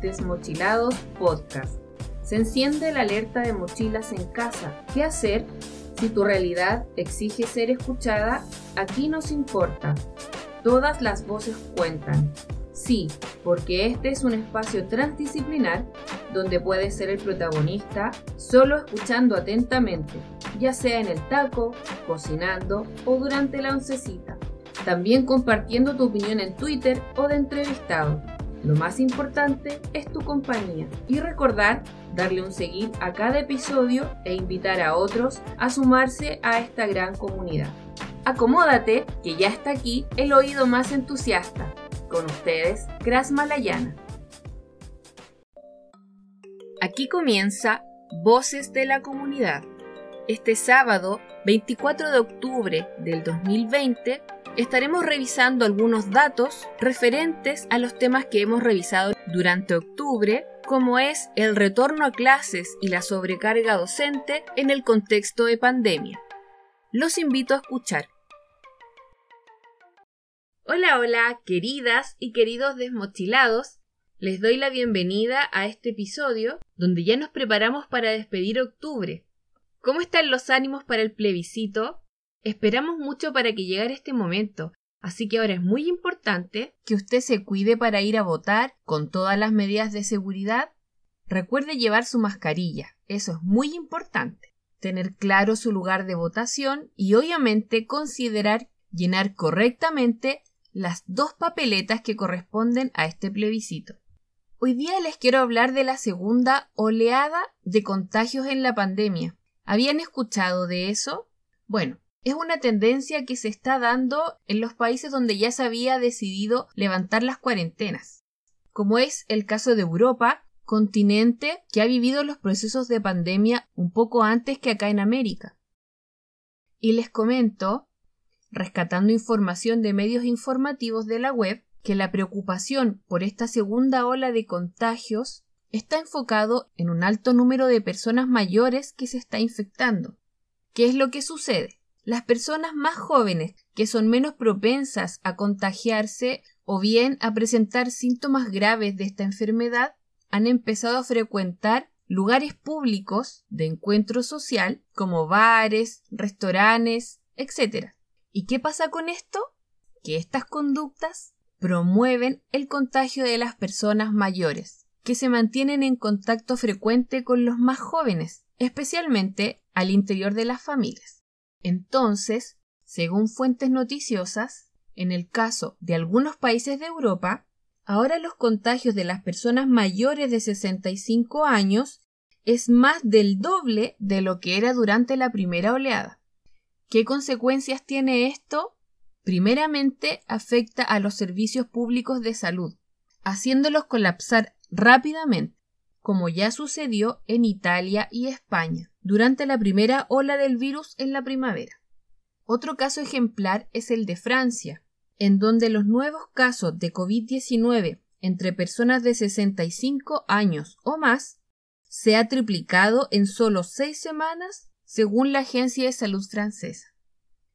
Desmochilados Podcast. Se enciende la alerta de mochilas en casa. ¿Qué hacer? Si tu realidad exige ser escuchada, aquí nos importa. Todas las voces cuentan. Sí, porque este es un espacio transdisciplinar donde puedes ser el protagonista solo escuchando atentamente, ya sea en el taco, cocinando o durante la oncecita. También compartiendo tu opinión en Twitter o de entrevistado. Lo más importante es tu compañía y recordar darle un seguir a cada episodio e invitar a otros a sumarse a esta gran comunidad. Acomódate, que ya está aquí el oído más entusiasta. Con ustedes, Gras Malayana. Aquí comienza Voces de la Comunidad. Este sábado, 24 de octubre del 2020, estaremos revisando algunos datos referentes a los temas que hemos revisado durante octubre, como es el retorno a clases y la sobrecarga docente en el contexto de pandemia. Los invito a escuchar. Hola, hola, queridas y queridos desmochilados. Les doy la bienvenida a este episodio donde ya nos preparamos para despedir octubre. ¿Cómo están los ánimos para el plebiscito? Esperamos mucho para que llegara este momento, así que ahora es muy importante que usted se cuide para ir a votar con todas las medidas de seguridad. Recuerde llevar su mascarilla, eso es muy importante. Tener claro su lugar de votación y obviamente considerar llenar correctamente las dos papeletas que corresponden a este plebiscito. Hoy día les quiero hablar de la segunda oleada de contagios en la pandemia. ¿Habían escuchado de eso? Bueno, es una tendencia que se está dando en los países donde ya se había decidido levantar las cuarentenas, como es el caso de Europa, continente que ha vivido los procesos de pandemia un poco antes que acá en América. Y les comento rescatando información de medios informativos de la web, que la preocupación por esta segunda ola de contagios está enfocado en un alto número de personas mayores que se está infectando. ¿Qué es lo que sucede? Las personas más jóvenes, que son menos propensas a contagiarse o bien a presentar síntomas graves de esta enfermedad, han empezado a frecuentar lugares públicos de encuentro social como bares, restaurantes, etc. ¿Y qué pasa con esto? Que estas conductas promueven el contagio de las personas mayores, que se mantienen en contacto frecuente con los más jóvenes, especialmente al interior de las familias. Entonces, según fuentes noticiosas, en el caso de algunos países de Europa, ahora los contagios de las personas mayores de 65 años es más del doble de lo que era durante la primera oleada. ¿Qué consecuencias tiene esto? Primeramente, afecta a los servicios públicos de salud, haciéndolos colapsar rápidamente, como ya sucedió en Italia y España durante la primera ola del virus en la primavera. Otro caso ejemplar es el de Francia, en donde los nuevos casos de COVID-19 entre personas de 65 años o más se ha triplicado en solo seis semanas según la Agencia de Salud francesa.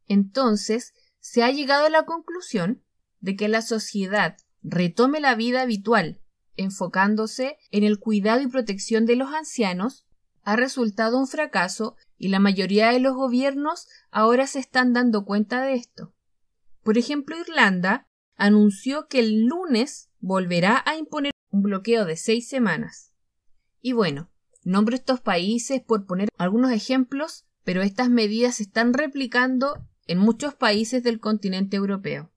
Entonces, se ha llegado a la conclusión de que la sociedad retome la vida habitual, enfocándose en el cuidado y protección de los ancianos, ha resultado un fracaso y la mayoría de los gobiernos ahora se están dando cuenta de esto. Por ejemplo, Irlanda anunció que el lunes volverá a imponer un bloqueo de seis semanas. Y bueno, Nombro estos países por poner algunos ejemplos, pero estas medidas se están replicando en muchos países del continente europeo.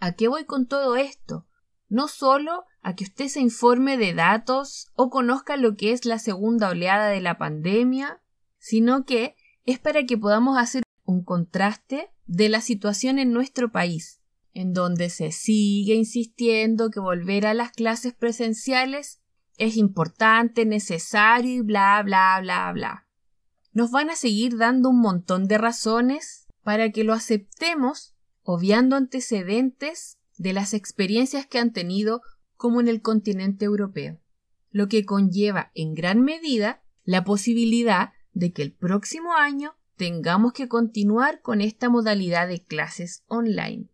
¿A qué voy con todo esto? No solo a que usted se informe de datos o conozca lo que es la segunda oleada de la pandemia, sino que es para que podamos hacer un contraste de la situación en nuestro país, en donde se sigue insistiendo que volver a las clases presenciales es importante, necesario y bla, bla, bla, bla. Nos van a seguir dando un montón de razones para que lo aceptemos, obviando antecedentes de las experiencias que han tenido como en el continente europeo, lo que conlleva en gran medida la posibilidad de que el próximo año tengamos que continuar con esta modalidad de clases online.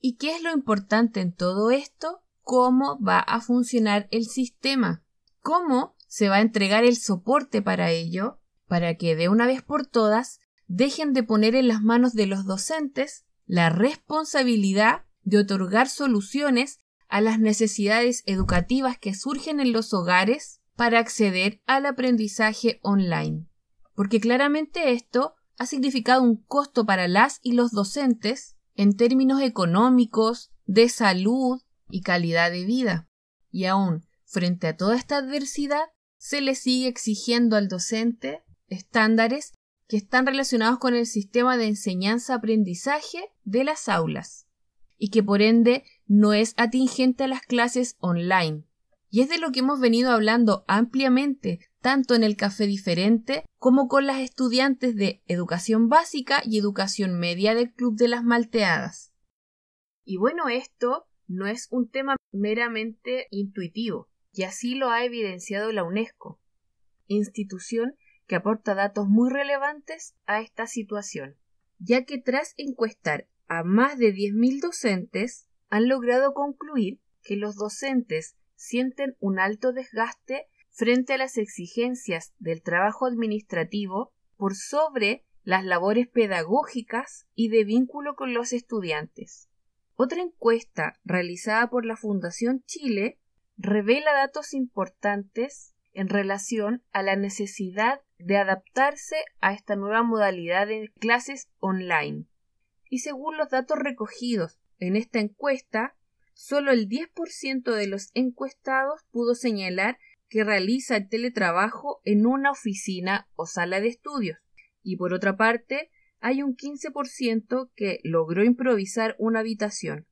¿Y qué es lo importante en todo esto? cómo va a funcionar el sistema, cómo se va a entregar el soporte para ello, para que de una vez por todas dejen de poner en las manos de los docentes la responsabilidad de otorgar soluciones a las necesidades educativas que surgen en los hogares para acceder al aprendizaje online. Porque claramente esto ha significado un costo para las y los docentes en términos económicos, de salud y calidad de vida. Y aún, frente a toda esta adversidad, se le sigue exigiendo al docente estándares que están relacionados con el sistema de enseñanza-aprendizaje de las aulas y que por ende no es atingente a las clases online. Y es de lo que hemos venido hablando ampliamente, tanto en el café diferente como con las estudiantes de educación básica y educación media del Club de las Malteadas. Y bueno, esto no es un tema meramente intuitivo, y así lo ha evidenciado la UNESCO, institución que aporta datos muy relevantes a esta situación, ya que tras encuestar a más de 10.000 docentes, han logrado concluir que los docentes sienten un alto desgaste frente a las exigencias del trabajo administrativo por sobre las labores pedagógicas y de vínculo con los estudiantes. Otra encuesta realizada por la Fundación Chile revela datos importantes en relación a la necesidad de adaptarse a esta nueva modalidad de clases online. Y según los datos recogidos en esta encuesta, solo el 10% de los encuestados pudo señalar que realiza el teletrabajo en una oficina o sala de estudios. Y por otra parte, hay un 15% que logró improvisar una habitación,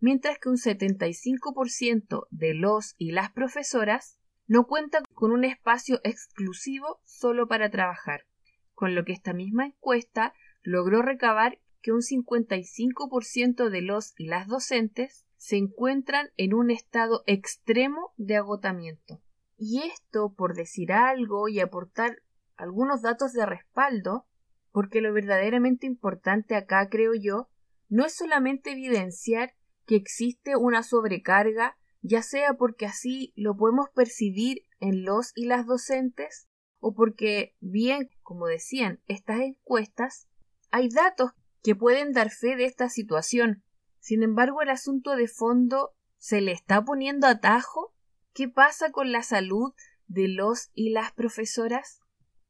mientras que un 75% de los y las profesoras no cuenta con un espacio exclusivo solo para trabajar, con lo que esta misma encuesta logró recabar que un 55% de los y las docentes se encuentran en un estado extremo de agotamiento. Y esto, por decir algo y aportar algunos datos de respaldo, porque lo verdaderamente importante acá, creo yo, no es solamente evidenciar que existe una sobrecarga ya sea porque así lo podemos percibir en los y las docentes, o porque, bien, como decían estas encuestas, hay datos que pueden dar fe de esta situación. Sin embargo, el asunto de fondo se le está poniendo atajo. ¿Qué pasa con la salud de los y las profesoras?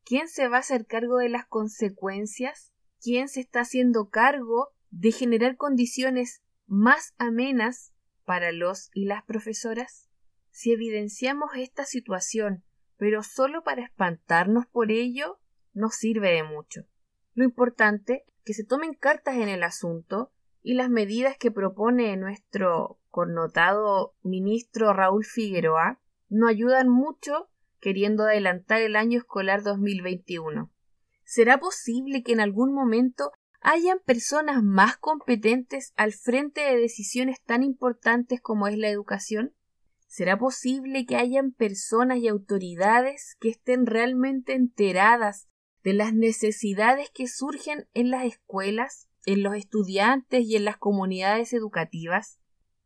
¿Quién se va a hacer cargo de las consecuencias? ¿Quién se está haciendo cargo de generar condiciones más amenas para los y las profesoras? Si evidenciamos esta situación, pero solo para espantarnos por ello, no sirve de mucho. Lo importante que se tomen cartas en el asunto y las medidas que propone nuestro connotado ministro Raúl Figueroa no ayudan mucho queriendo adelantar el año escolar 2021. ¿Será posible que en algún momento hayan personas más competentes al frente de decisiones tan importantes como es la educación? ¿Será posible que hayan personas y autoridades que estén realmente enteradas de las necesidades que surgen en las escuelas, en los estudiantes y en las comunidades educativas?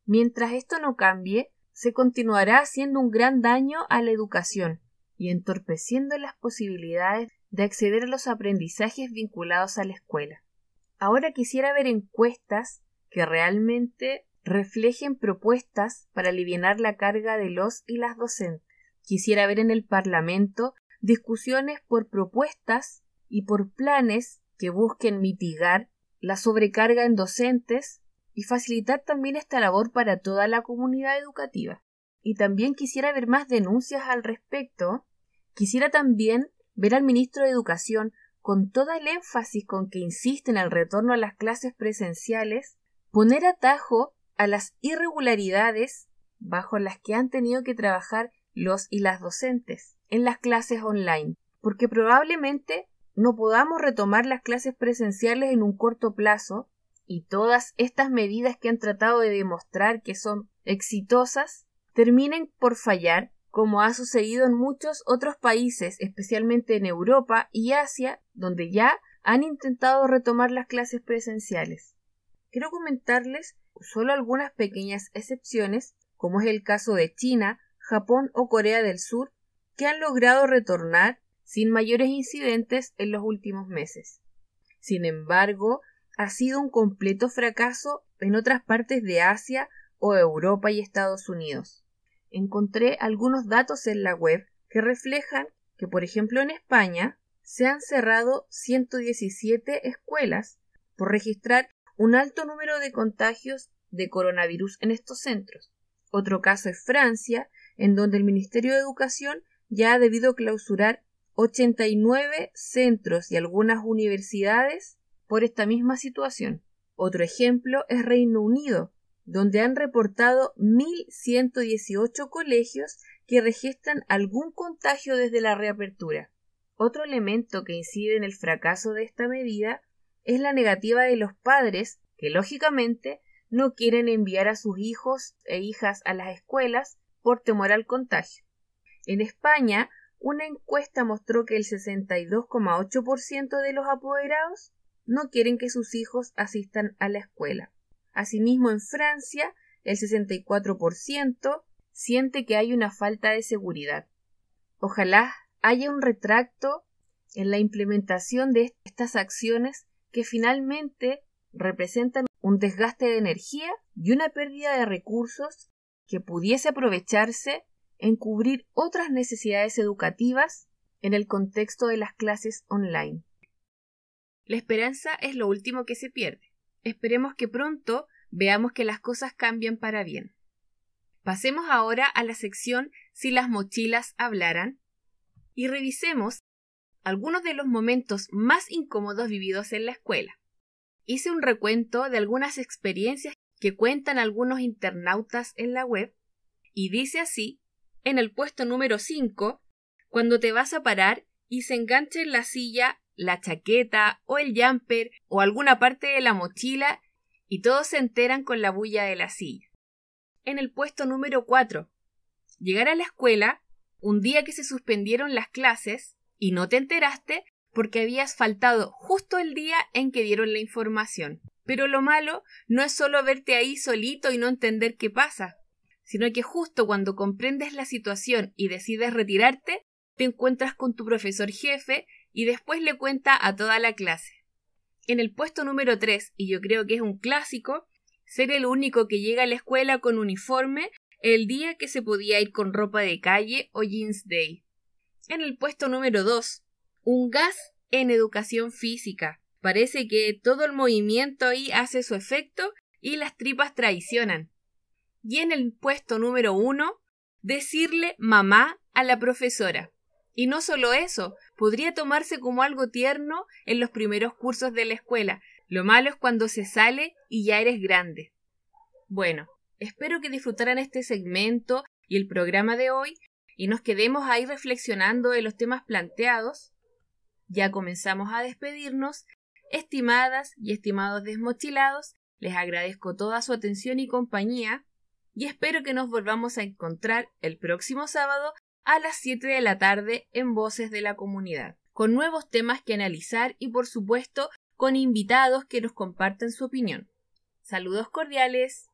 Mientras esto no cambie, se continuará haciendo un gran daño a la educación y entorpeciendo las posibilidades de acceder a los aprendizajes vinculados a la escuela. Ahora quisiera ver encuestas que realmente reflejen propuestas para aliviar la carga de los y las docentes. Quisiera ver en el Parlamento discusiones por propuestas y por planes que busquen mitigar la sobrecarga en docentes y facilitar también esta labor para toda la comunidad educativa. Y también quisiera ver más denuncias al respecto. Quisiera también ver al ministro de Educación con todo el énfasis con que insiste en el retorno a las clases presenciales, poner atajo a las irregularidades bajo las que han tenido que trabajar los y las docentes en las clases online, porque probablemente no podamos retomar las clases presenciales en un corto plazo y todas estas medidas que han tratado de demostrar que son exitosas terminen por fallar como ha sucedido en muchos otros países, especialmente en Europa y Asia, donde ya han intentado retomar las clases presenciales. Quiero comentarles solo algunas pequeñas excepciones como es el caso de China, Japón o Corea del Sur, que han logrado retornar sin mayores incidentes en los últimos meses. Sin embargo, ha sido un completo fracaso en otras partes de Asia o Europa y Estados Unidos. Encontré algunos datos en la web que reflejan que, por ejemplo, en España se han cerrado 117 escuelas por registrar un alto número de contagios de coronavirus en estos centros. Otro caso es Francia, en donde el Ministerio de Educación ya ha debido clausurar 89 centros y algunas universidades por esta misma situación. Otro ejemplo es Reino Unido, donde han reportado 1.118 colegios que registran algún contagio desde la reapertura. Otro elemento que incide en el fracaso de esta medida es la negativa de los padres que, lógicamente, no quieren enviar a sus hijos e hijas a las escuelas por temor al contagio. En España, una encuesta mostró que el 62,8% de los apoderados no quieren que sus hijos asistan a la escuela. Asimismo, en Francia, el 64% siente que hay una falta de seguridad. Ojalá haya un retracto en la implementación de estas acciones que finalmente representan un desgaste de energía y una pérdida de recursos que pudiese aprovecharse en cubrir otras necesidades educativas en el contexto de las clases online. La esperanza es lo último que se pierde. Esperemos que pronto veamos que las cosas cambian para bien. Pasemos ahora a la sección Si las mochilas hablaran y revisemos algunos de los momentos más incómodos vividos en la escuela. Hice un recuento de algunas experiencias que cuentan algunos internautas en la web y dice así en el puesto número 5 cuando te vas a parar y se engancha en la silla la chaqueta o el jumper o alguna parte de la mochila y todos se enteran con la bulla de la silla. En el puesto número 4. Llegar a la escuela un día que se suspendieron las clases y no te enteraste porque habías faltado justo el día en que dieron la información. Pero lo malo no es solo verte ahí solito y no entender qué pasa, sino que justo cuando comprendes la situación y decides retirarte, te encuentras con tu profesor jefe y después le cuenta a toda la clase. En el puesto número 3, y yo creo que es un clásico, ser el único que llega a la escuela con uniforme el día que se podía ir con ropa de calle o jeans day. En el puesto número 2, un gas en educación física. Parece que todo el movimiento ahí hace su efecto y las tripas traicionan. Y en el puesto número 1, decirle mamá a la profesora. Y no solo eso, podría tomarse como algo tierno en los primeros cursos de la escuela. Lo malo es cuando se sale y ya eres grande. Bueno, espero que disfrutaran este segmento y el programa de hoy y nos quedemos ahí reflexionando de los temas planteados. Ya comenzamos a despedirnos. Estimadas y estimados desmochilados, les agradezco toda su atención y compañía y espero que nos volvamos a encontrar el próximo sábado a las 7 de la tarde en Voces de la Comunidad, con nuevos temas que analizar y por supuesto con invitados que nos compartan su opinión. Saludos cordiales.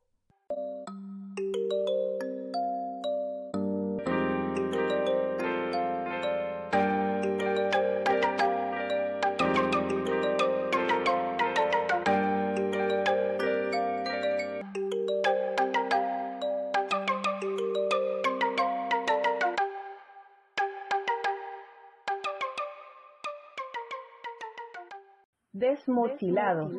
Desmotilado.